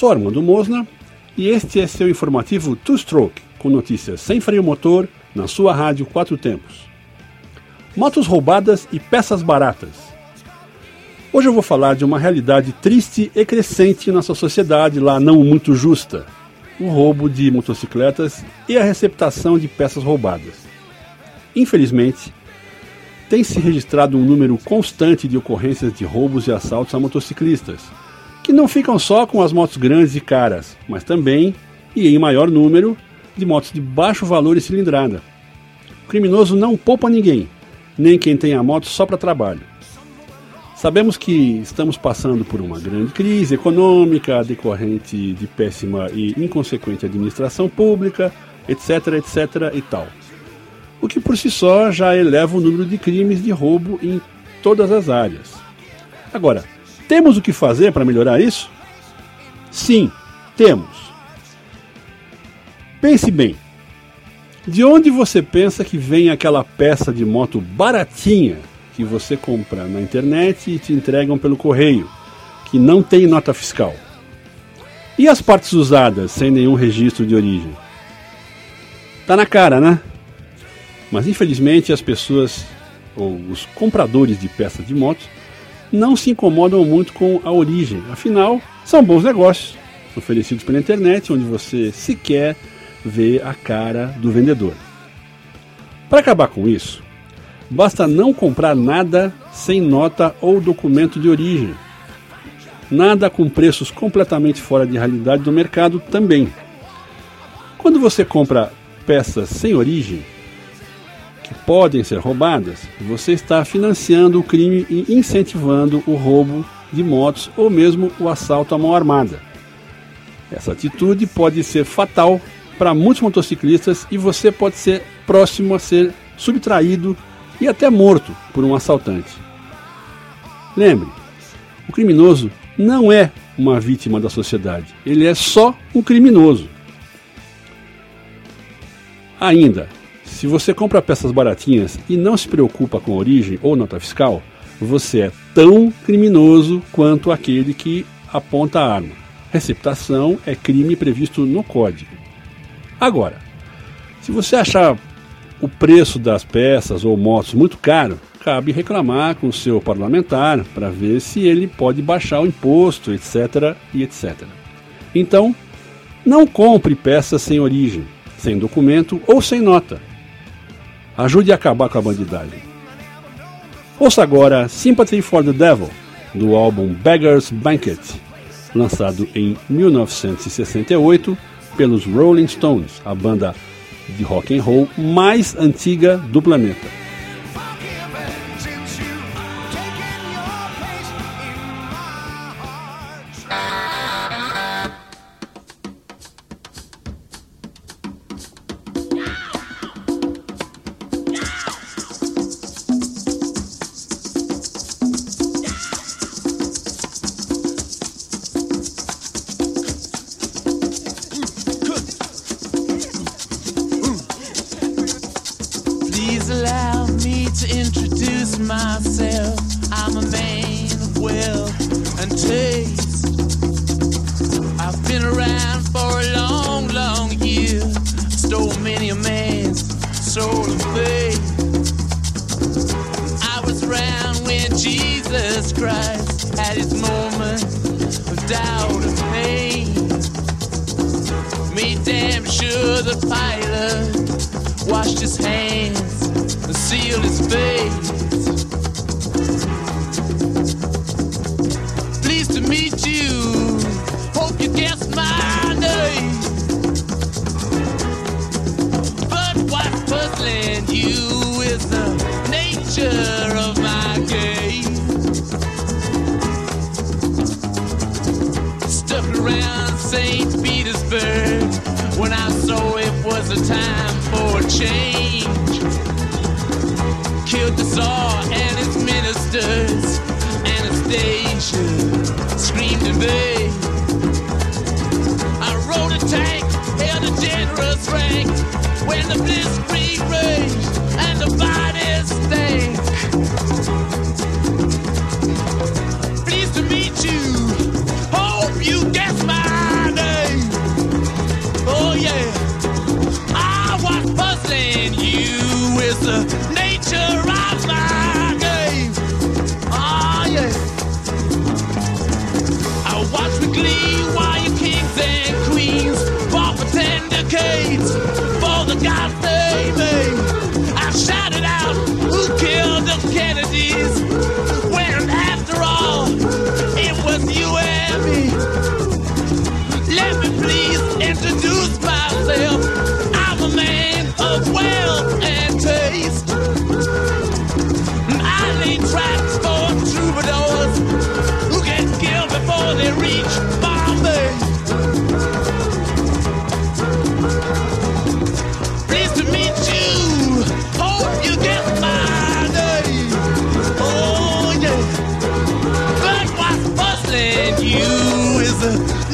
Sou Armando Mosna e este é seu informativo Two Stroke, com notícias sem freio motor na sua rádio Quatro Tempos. Motos roubadas e peças baratas. Hoje eu vou falar de uma realidade triste e crescente em nossa sociedade lá não muito justa: o roubo de motocicletas e a receptação de peças roubadas. Infelizmente, tem se registrado um número constante de ocorrências de roubos e assaltos a motociclistas que não ficam só com as motos grandes e caras, mas também, e em maior número, de motos de baixo valor e cilindrada. O criminoso não poupa ninguém, nem quem tem a moto só para trabalho. Sabemos que estamos passando por uma grande crise econômica decorrente de péssima e inconsequente administração pública, etc, etc e tal. O que por si só já eleva o número de crimes de roubo em todas as áreas. Agora, temos o que fazer para melhorar isso? Sim, temos. Pense bem. De onde você pensa que vem aquela peça de moto baratinha que você compra na internet e te entregam pelo correio, que não tem nota fiscal? E as partes usadas sem nenhum registro de origem? Tá na cara, né? Mas infelizmente as pessoas ou os compradores de peças de motos não se incomodam muito com a origem. Afinal, são bons negócios oferecidos pela internet, onde você sequer vê a cara do vendedor. Para acabar com isso, basta não comprar nada sem nota ou documento de origem. Nada com preços completamente fora de realidade do mercado também. Quando você compra peças sem origem, que podem ser roubadas, você está financiando o crime e incentivando o roubo de motos ou mesmo o assalto à mão armada. Essa atitude pode ser fatal para muitos motociclistas e você pode ser próximo a ser subtraído e até morto por um assaltante. Lembre, o criminoso não é uma vítima da sociedade, ele é só um criminoso. Ainda, se você compra peças baratinhas e não se preocupa com origem ou nota fiscal, você é tão criminoso quanto aquele que aponta a arma. Receptação é crime previsto no Código. Agora, se você achar o preço das peças ou motos muito caro, cabe reclamar com o seu parlamentar para ver se ele pode baixar o imposto, etc. e etc. Então, não compre peças sem origem, sem documento ou sem nota. Ajude a acabar com a bandidagem. Ouça agora Sympathy for the Devil, do álbum Beggar's Banquet, lançado em 1968 pelos Rolling Stones, a banda de rock and roll mais antiga do planeta. Myself. I'm a man of wealth and taste. I've been around for a long, long year. Stole many a man's soul and faith. I was around when Jesus Christ had his moment of doubt and pain. Made damn sure the pilot washed his hands the seal is fate. Pleased to meet you. Hope you guessed my name. But what's puzzling you is the nature of my game. Stuck around St. Petersburg when I saw it was a time for a change with the saw and its ministers. Anastasia screamed in vain. I rode a tank, held a generous rank. When the blitzkrieg raged and the bodies stank. just and you is a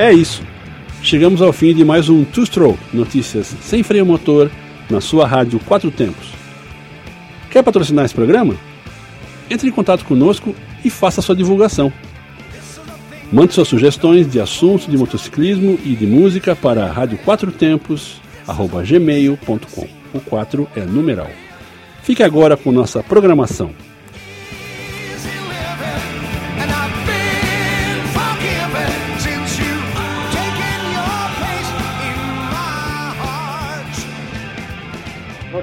É isso. Chegamos ao fim de mais um Two Stroke, notícias sem freio motor, na sua rádio Quatro Tempos. Quer patrocinar esse programa? Entre em contato conosco e faça sua divulgação. Mande suas sugestões de assuntos de motociclismo e de música para rádio quatro tempos, gmail.com. O 4 é numeral. Fique agora com nossa programação.